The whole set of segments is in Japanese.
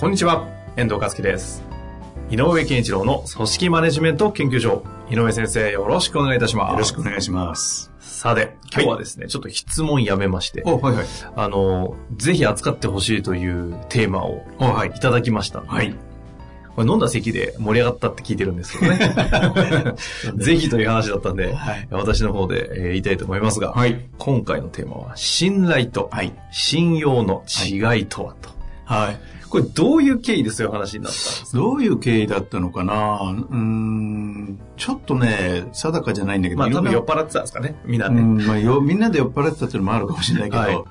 こんにちは、遠藤和樹です。井上健一郎の組織マネジメント研究所。井上先生、よろしくお願いいたします。よろしくお願いします。さて、今日はですね、ちょっと質問やめまして、お、はいはい。あの、ぜひ扱ってほしいというテーマをいいただきました。はい。これ飲んだ席で盛り上がったって聞いてるんですけどね。ぜひという話だったんで、はい私の方で、えー言いたいと思いますが、はい。今回のテーマは、信頼とはい。信用の違いとはと。はい。これどういう経緯でそういう話になったんですか？どういう経緯だったのかな？うーん、ちょっとね、定かじゃないんだけど、まあ多分酔っ払ってたんですかね、みんなで。うん、まあよ、みんなで酔っ払ってたっていうのもあるかもしれないけど、はい。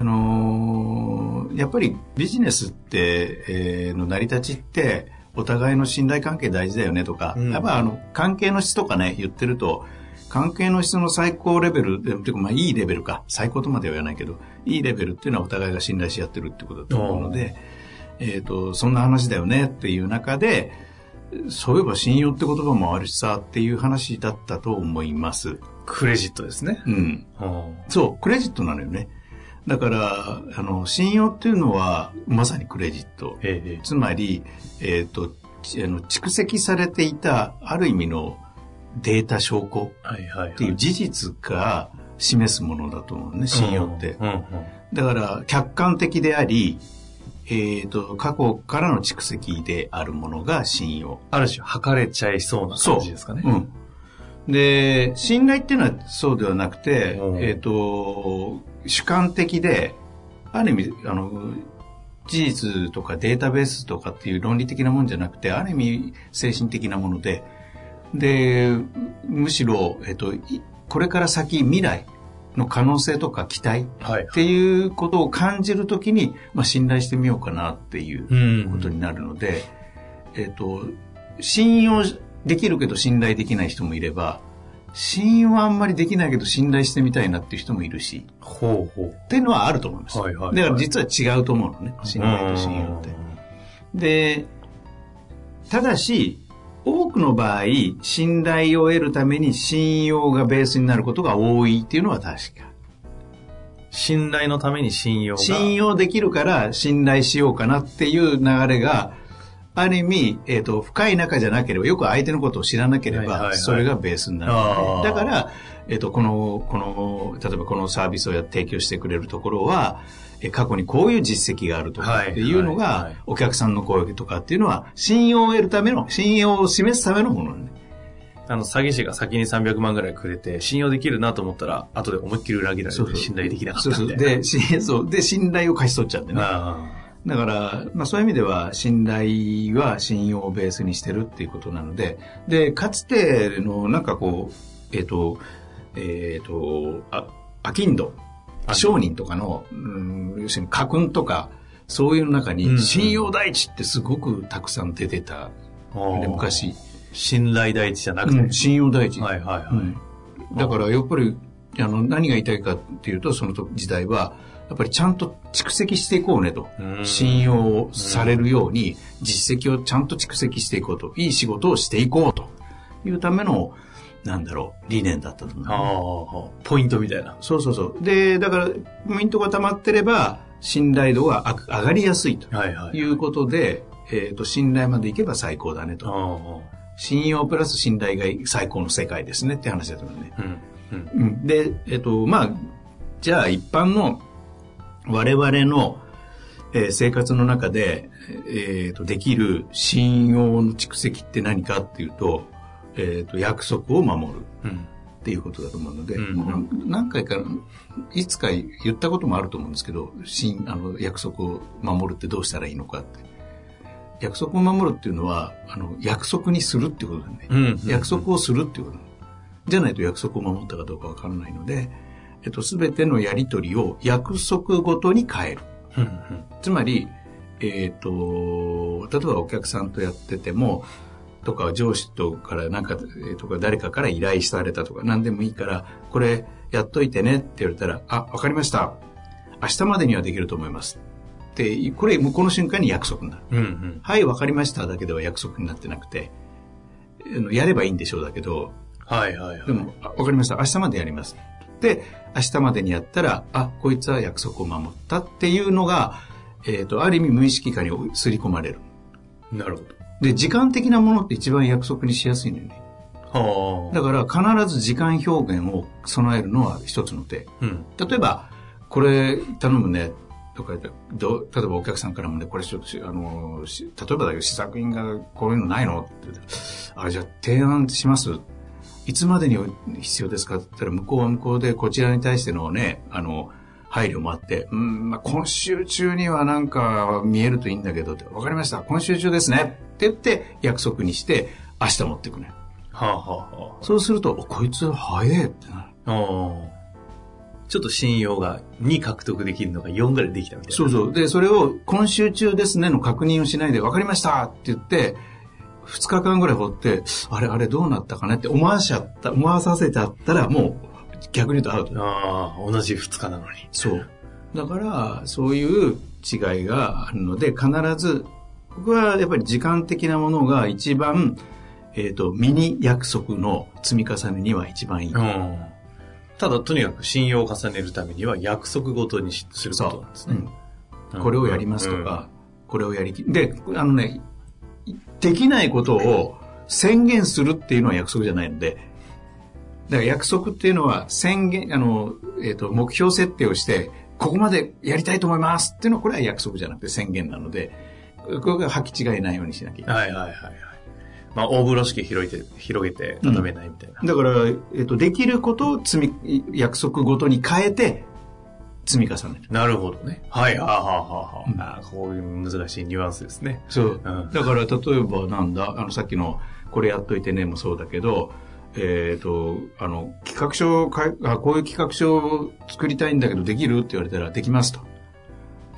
あのーやっぱりビジネスって、えーの成り立ちって、お互いの信頼関係大事だよねとか、うん。やっぱあの、関係の質とかね、言ってると、関係の質の最高レベル、でていうかまあいいレベルか、最高とまでは言わないけど、いいレベルっていうのはお互いが信頼し合ってるってことだと思うので、えっ、と、そんな話だよねっていう中で、そういえば信用って言葉もあるしさっていう話だったと思います。クレジットですね。うん。そう、クレジットなのよね。だから、あの、信用っていうのは、まさにクレジット。ええつまり、えっ、と、ちあの蓄積されていた、ある意味のデータ証拠。っていう事実が示すものだと思うね、信用って。だから、客観的であり、えっ、と、過去からの蓄積であるものが信用。ある種、測れちゃいそうな感じですかね。うん。で、信頼っていうのはそうではなくて、うんえっ、と、主観的で、ある意味、あの、事実とかデータベースとかっていう論理的なものじゃなくて、ある意味精神的なもので、で、むしろ、えっ、と、いこれから先未来の可能性とか期待はい。っていうことを感じるときに、まあ、信頼してみようかなっていううんことになるので、えっ、と、信用できるけど信頼できない人もいれば、信用はあんまりできないけど信頼してみたいなっていう人もいるし、ほうほう。っていうのはあると思います。はいはいはいだから実は違うと思うのね、信頼と信用って。で、ただし、多くの場合、信頼を得るために信用がベースになることが多いっていうのは確か。信頼のために信用が。信用できるから信頼しようかなっていう流れが、ある意味、えっ、と、深い仲じゃなければ、よく相手のことを知らなければ、それがベースになるだから、えっ、と、この、この、例えばこのサービスをや提供してくれるところは、え過去にこういう実績があるとかっていうのがお客さんの声とかっていうのは、信用を得るための、信用を示すためのものね。あの、詐欺師が先に300万ぐらいくれて、信用できるなと思ったら、後で思いっきり裏切られて信頼できなかったそうそう。で、しそう。で、信頼を勝ち取っちゃってね。あだから、まあそういう意味では、信頼は信用をベースにしてるっていうことなので、で、かつての、なんかこう、えっ、と、えっ、と、あ、アキンド、商人とかの、うん、要するに家訓とか、そういうの中うんうんに、信用第一ってすごくたくさん出てた。あ。で昔、信頼第一じゃなくて。うん信用第一。はいはいはい。うんだからやっぱりあの何が言いたいかっていうとその時代はやっぱりちゃんと蓄積していこうねとうん信用されるように実績をちゃんと蓄積していこうといい仕事をしていこうというためのなんだろう理念だったと思うね、ポイントみたいな。そうそうそうでだからポイントが溜まってれば信頼度が上がりやすいとはいはい。いうことで、えー、と信頼までいけば最高だねとあ信用プラス信頼が最高の世界ですねって話だと思うねあ。うん。うん。うんで、えっと、まあ、じゃあ一般の我々の、えー生活の中で、えーと、できる信用の蓄積って何かっていうと、えっと、約束を守るうん。っていうことだと思うので、うん何回か、いつか言ったこともあると思うんですけど、信あの約束を守るってどうしたらいいのかって。約束を守るっていうのは、あの、約束にするっていうことだね。うん。約束をするっていうこと。じゃないと約束を守ったかどうかわからないので、えっと、すべてのやりとりを約束ごとに変える。うんうんつまり、えっ、と、例えばお客さんとやってても、とか上司とからなんか、えーとか誰かから依頼されたとか何でもいいから、これやっといてねって言われたら、あ、わかりました。明日までにはできると思います。って、これ、もうこの瞬間に約束になる。うんうん。はい、わかりましただけでは約束になってなくて、やればいいんでしょうだけど、はいはいはい。でも、あわかりました。明日までやります。で、明日までにやったら、あ、こいつは約束を守ったっていうのが、えっ、と、ある意味無意識化に刷り込まれる。なるほで、時間的なものって一番約束にしやすいのよね。ど。はあ。だから必ず時間表現を備えるのは一つの手。うん。例えば、これ頼むね、とか言ってどう例えばお客さんからもね、これちょっとし、あの、し例えばだけど試作品がこういうのないのってあ、じゃあ提案します。いつまでに必要ですかって言ったら、向こうは向こうでこちらに対してのね、あの、配慮もあって、うん、まあ、今週中にはなんか見えるといいんだけどわかりました。今週中ですね。って言って約束にして、明日持ってくね。はあはあはそうすると、おこいつ早えってなる。あ。ああ。ちょっと信用が2獲得できるのが4ぐらいできたみたいな。そうそう。で、それを今週中ですねの確認をしないで、分かりましたって言って、2日間ぐらい掘って、あれあれどうなったかね？って思わしちゃった、思わさせちゃったら、もう逆に言うとアウト。ああ、同じ2日なのに。そう。だから、そういう違いがあるので、必ず、僕はやっぱり時間的なものが一番、えっ、と、ミニ約束の積み重ねには一番いい。うん。ただ、とにかく信用を重ねるためには約束ごとにしすることなんですね。うんこれをやりますとか、これをやりきで、あのね、できないことを宣言するっていうのは約束じゃないので、だから約束っていうのは宣言、あの、えっ、と、目標設定をして、ここまでやりたいと思いますっていうのは、これは約束じゃなくて宣言なので、これが履き違えないようにしなきゃいけない。はいはいはいはい。まあ、大風呂敷広げて、広げて畳めないみたいな。だから、えっ、と、できることを積み、約束ごとに変えて、積み重ねる。なるほどね。はい、はあ、はあ、はあ、はうんあ。こういう難しいニュアンスですね。そう。うんだから、例えばなんだ、あの、さっきの、これやっといてねもそうだけど、えっ、と、あの、企画書をかいあ、こういう企画書を作りたいんだけど、できる？って言われたら、できますと。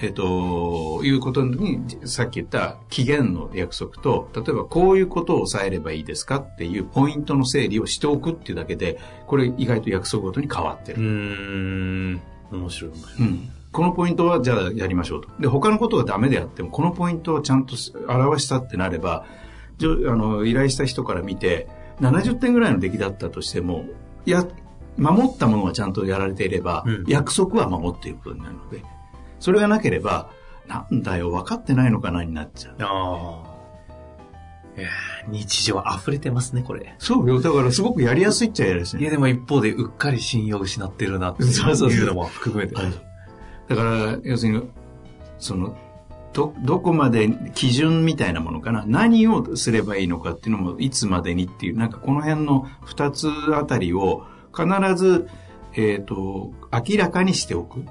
えっ、と、いうことに、さっき言った期限の約束と、例えばこういうことを抑えればいいですかっていうポイントの整理をしておくっていうだけで、これ意外と約束ごとに変わってるう。ーん。面白い面白い。うん、このポイントはじゃあやりましょうと。で、他のことがダメであっても、このポイントをちゃんと表したってなれば、じょあの、依頼した人から見て、70点ぐらいの出来だったとしても、や、守ったものはちゃんとやられていれば、うん約束は守っていることになるので、それがなければ、なんだよ、分かってないのかなになっちゃう。ああ。いやー日常溢れてますね、これ。そうよ。だからすごくやりやすいっちゃやりやすい。いや、でも一方でうっかり信用を失ってるなってそうそうそういうのも含めて。はいだから、要するに、その、ど、どこまで基準みたいなものかな。何をすればいいのかっていうのも、いつまでにっていう、なんかこの辺の二つあたりを必ず、えっ、と、明らかにしておく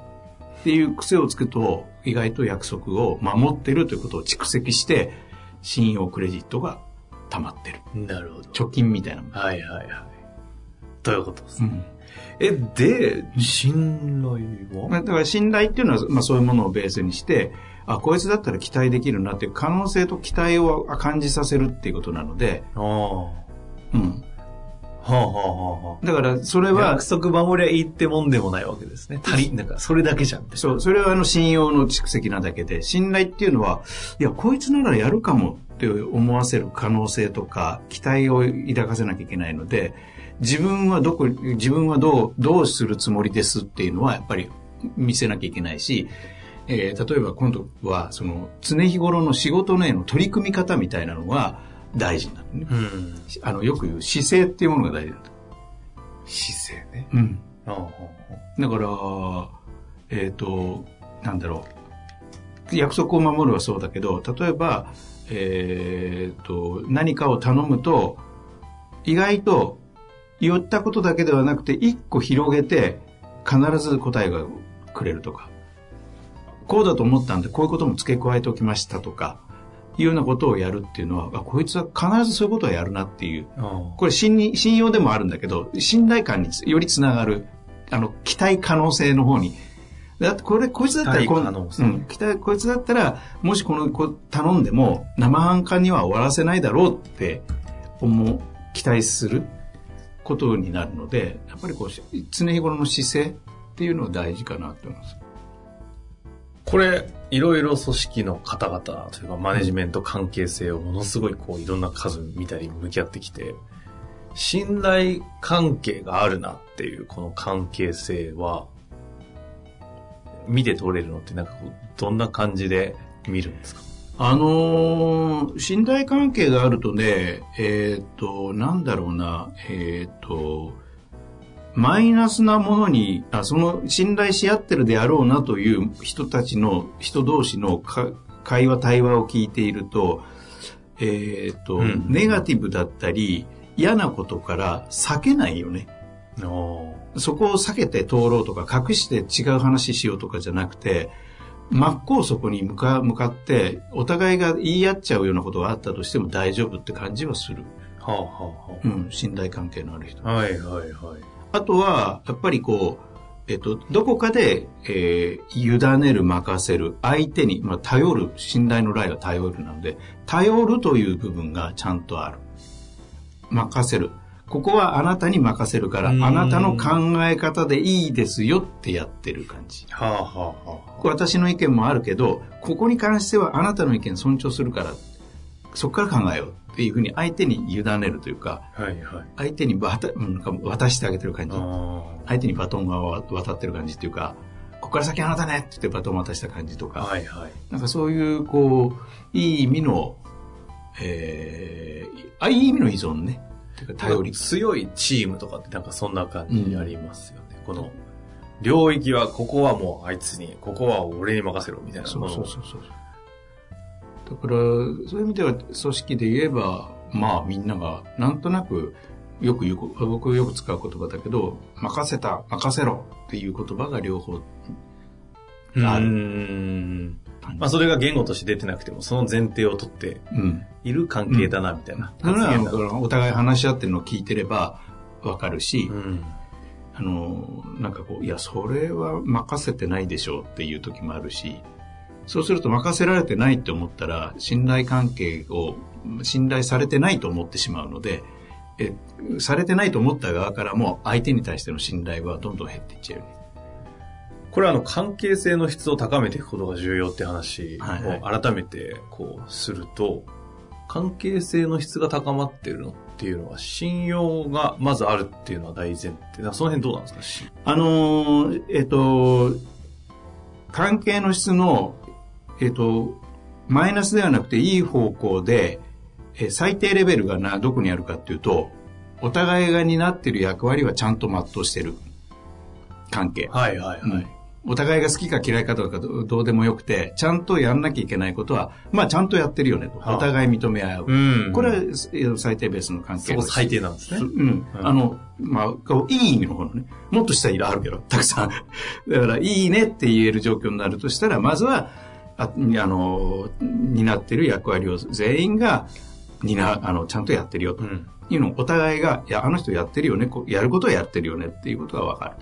っていう癖をつくと、意外と約束を守ってるということを蓄積して、信用クレジットが溜まってる。なるほど。貯金みたいなもの。はいはいはい。ということですね。うんえ、で、信頼はまあだから信頼っていうのは、まあ、そういうものをベースにして、あ、こいつだったら期待できるなっていう可能性と期待を感じさせるっていうことなので、ああ。はうん。あはあはあ。だから、それは約、束守りゃいいってもんでもないわけですね。足り、なんか、それだけじゃん。そう、それはあの信用の蓄積なだけで、信頼っていうのは、いや、こいつならやるかもって思わせる可能性とか、期待を抱かせなきゃいけないので、自分はどこ、自分はどう、どうするつもりですっていうのは、やっぱり見せなきゃいけないし、えー例えば今度は、その、常日頃の仕事のへの取り組み方みたいなのが大事になるね。うん。あの、よく言う姿勢っていうものが大事だと。姿勢ね。うん。だから、えっ、と、なんだろう。約束を守るはそうだけど、例えば、えっ、と、何かを頼むと、意外と言ったことだけではなくて、一個広げて、必ず答えがくれるとか、こうだと思ったんで、こういうことも付け加えておきましたとか、いうようなことをやるっていうのは、あ、こいつは必ずそういうことをやるなっていう、あこれ信信用でもあるんだけど、信頼感につよりつながる、あの、期待可能性の方に、だってこれ、こいつだったらこん、うん、期待、こいつだったら、もしこの子頼んでも、生半可には終わらせないだろうって思う、期待することになるので、やっぱりこう、常日頃の姿勢っていうのは大事かなと思います。これ、いろいろ組織の方々というかマネジメント関係性をものすごいこういろんな数見たり向き合ってきて、信頼関係があるなっていうこの関係性は、見て取れるのってなんかこう、どんな感じで見るんですか？あのー、信頼関係があるとね、えっ、ー、と、なんだろうな、えっ、ー、と、マイナスなものにあ、その信頼し合ってるであろうなという人たちの、人同士の会話、対話を聞いていると、えっ、と、うん、ネガティブだったり、嫌なことから避けないよね。そこを避けて通ろうとか、隠して違う話しようとかじゃなくて、真っ向そこに向か向かって、お互いが言い合っちゃうようなことがあったとしても大丈夫って感じはする。はあはあはあ、うん、信頼関係のある人。はいはいはい。あとは、やっぱりこう、えっと、どこかで、えー、委ねる、任せる、相手に、まあ、頼る、信頼のライは頼るなので、頼るという部分がちゃんとある。任せる。ここはあなたに任せるから、あなたの考え方でいいですよってやってる感じ。はあはあはあ、私の意見もあるけど、ここに関してはあなたの意見尊重するから、そこから考えよういうふうに相手に委ねるというか、はいはい、相手に渡渡してあげてる感じ。相手にバトンが渡ってる感じっていうか、ここから先あなたねって言ってバトン渡した感じとか、はいはい、なんかそういう、こう、いい意味の、えー、あいい意味の依存ね。頼り。強いチームとかってなんかそんな感じにありますよね。うん、この、領域は、ここはもうあいつに、ここは俺に任せろみたいな。そうそうそうそう。だから、そういう意味では組織で言えば、まあみんながなんとなくよく言う、僕よく使う言葉だけど、任せた、任せろっていう言葉が両方ある。まあそれが言語として出てなくても、その前提を取っている関係だな、みたいな、うん。だからお互い話し合ってるのを聞いてればわかるし、うん、あの、なんかこう、いや、それは任せてないでしょうっていう時もあるし、そうすると任せられてないって思ったら、信頼関係を、信頼されてないと思ってしまうので、え、されてないと思った側からも相手に対しての信頼はどんどん減っていっちゃう、ね。これはあの関係性の質を高めていくことが重要って話を改めてこうすると、関係性の質が高まってるのっていうのは信用がまずあるっていうのは大前提。その辺どうなんですか？あのー、えっと、関係の質のえっ、ー、と、マイナスではなくていい方向で、えー、最低レベルがな、どこにあるかっていうと、お互いが担っている役割はちゃんと全うしてる関係。はいはいはい。うんお互いが好きか嫌いかとかどうでもよくて、ちゃんとやんなきゃいけないことは、まあちゃんとやってるよねと。お互い認め合う。うん、これは最低ベースの関係そう最低なんですね。うん。あの、まあ、いい意味の方のね。もっと下にあるけど、たくさん。だから、いいねって言える状況になるとしたら、まずは、ああの、担ってる役割を全員が、担、あの、ちゃんとやってるよと。いうのをお互いが、いや、あの人やってるよね、やることはやってるよねっていうことがわか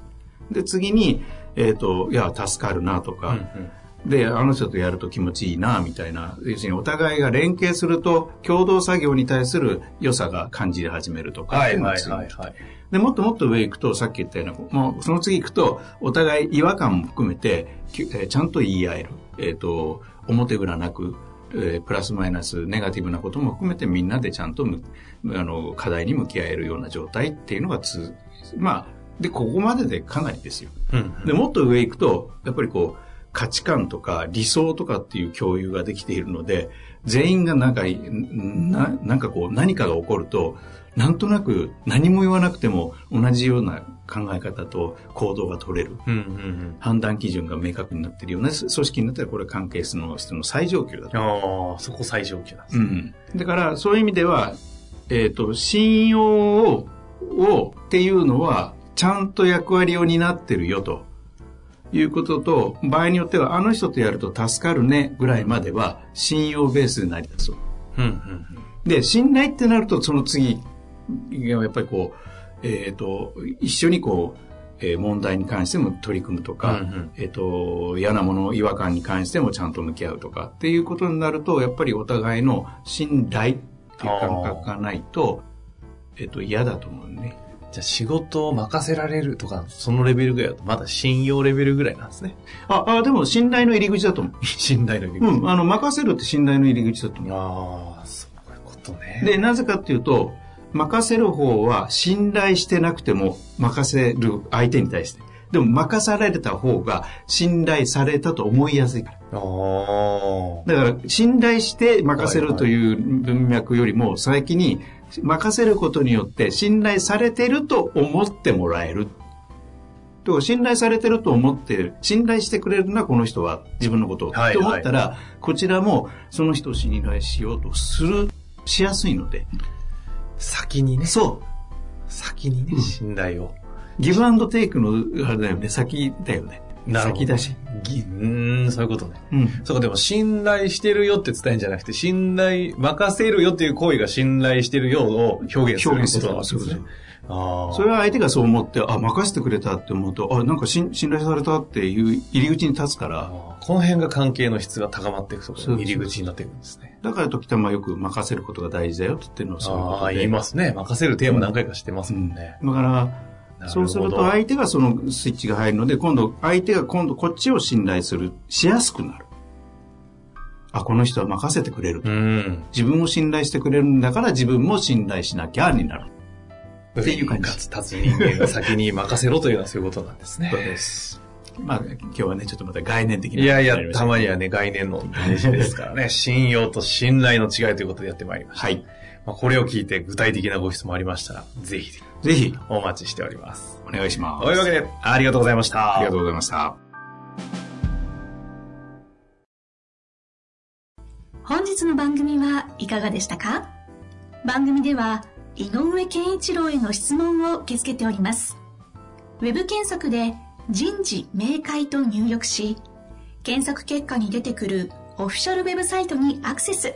る。で、次に、えっ、ー、と、いや、助かるなとか、うんうん、で、あの人とやると気持ちいいな、みたいな、要するにお互いが連携すると、共同作業に対する良さが感じ始めるとか。はいはいはい、はい。で、もっともっと上行くと、さっき言ったような、もうその次行くと、お互い違和感も含めて、えー、ちゃんと言い合える。えっ、ー、と、表裏なく、えー、プラスマイナス、ネガティブなことも含めてみんなでちゃんとあの課題に向き合えるような状態っていうのがつ、まあ、で、ここまででかなりですよ。うん、で、もっと上行くと、やっぱりこう、価値観とか理想とかっていう共有ができているので、全員がなんか、ななんかこう、何かが起こると、なんとなく何も言わなくても同じような考え方と行動が取れる、うんうんうん、判断基準が明確になっているような組織になったらこれ関係数の人の最上級だと。ああ、そこ最上級なんですね。うん、だからそういう意味では、えっ、ー、と、信用を、をっていうのは、ちゃんと役割を担ってるよということと、場合によってはあの人とやると助かるねぐらいまでは信用ベースになりだす。うんうんうん、で、信頼ってなるとその次、やっぱりこう、えっ、ー、と、一緒にこう、えー問題に関しても取り組むとか、うんうんえっ、と、嫌なもの、違和感に関してもちゃんと向き合うとかっていうことになると、やっぱりお互いの信頼っていう感覚がないと、えっ、と、嫌だと思うね。じゃあ仕事を任せられるとか、そのレベルぐらいだと、まだ信用レベルぐらいなんですね。あ、あ、でも信頼の入り口だと思う。信頼のレベル。うん、あの、任せるって信頼の入り口だと思う。ああ、そういうことね。で、なぜかっていうと、任せる方は信頼してなくても任せる相手に対して。でも任された方が信頼されたと思いやすいから。ああ。だから、信頼して任せるという文脈よりも、先に任せることによって信頼されてると思ってもらえる。とか信頼されてると思って、信頼してくれるな、この人は自分のことを。はいと思ったら、こちらもその人を信頼しようとする、しやすいので。先にね。そう。先にね、うん信頼を。ギブアンドテイクの、あれだよね、先だよね。先だし。ぎうーん、そういうことね。うん。そうか、でも信頼してるよって伝えるんじゃなくて、信頼、任せるよっていう行為が信頼してるよを表現することなんですね。ああ。それは相手がそう思って、あ、任せてくれたって思うと、あ、なんか信信頼されたっていう入り口に立つから、この辺が関係の質が高まっていくと入り口になっていくんですね。だから時たまよく任せることが大事だよって言ってるのはそういうことああ、で。言いますね。任せるテーマ何回かしてますもんね。だから、そうすると相手がそのスイッチが入るので、今度相手が今度こっちを信頼する、しやすくなる。あ、この人は任せてくれると。うん。自分を信頼してくれるんだから自分も信頼しなきゃになる。っていう感じ立つ立つ人間が先に任せろというのはそういうことなんですね。そうです。まあ今日はね、ちょっとまた概念的ないやいやたまにはね、概念の話ですからね、信用と信頼の違いということでやってまいりました。はい。まあ、これを聞いて具体的なご質問ありましたら、ぜひぜひお待ちしております。お願いします。というわけで、ありがとうございました。ありがとうございました。本日の番組はいかがでしたか？番組では井上健一郎への質問を受け付けております。ウェブ検索で人事明快と入力し、検索結果に出てくるオフィシャルウェブサイトにアクセス。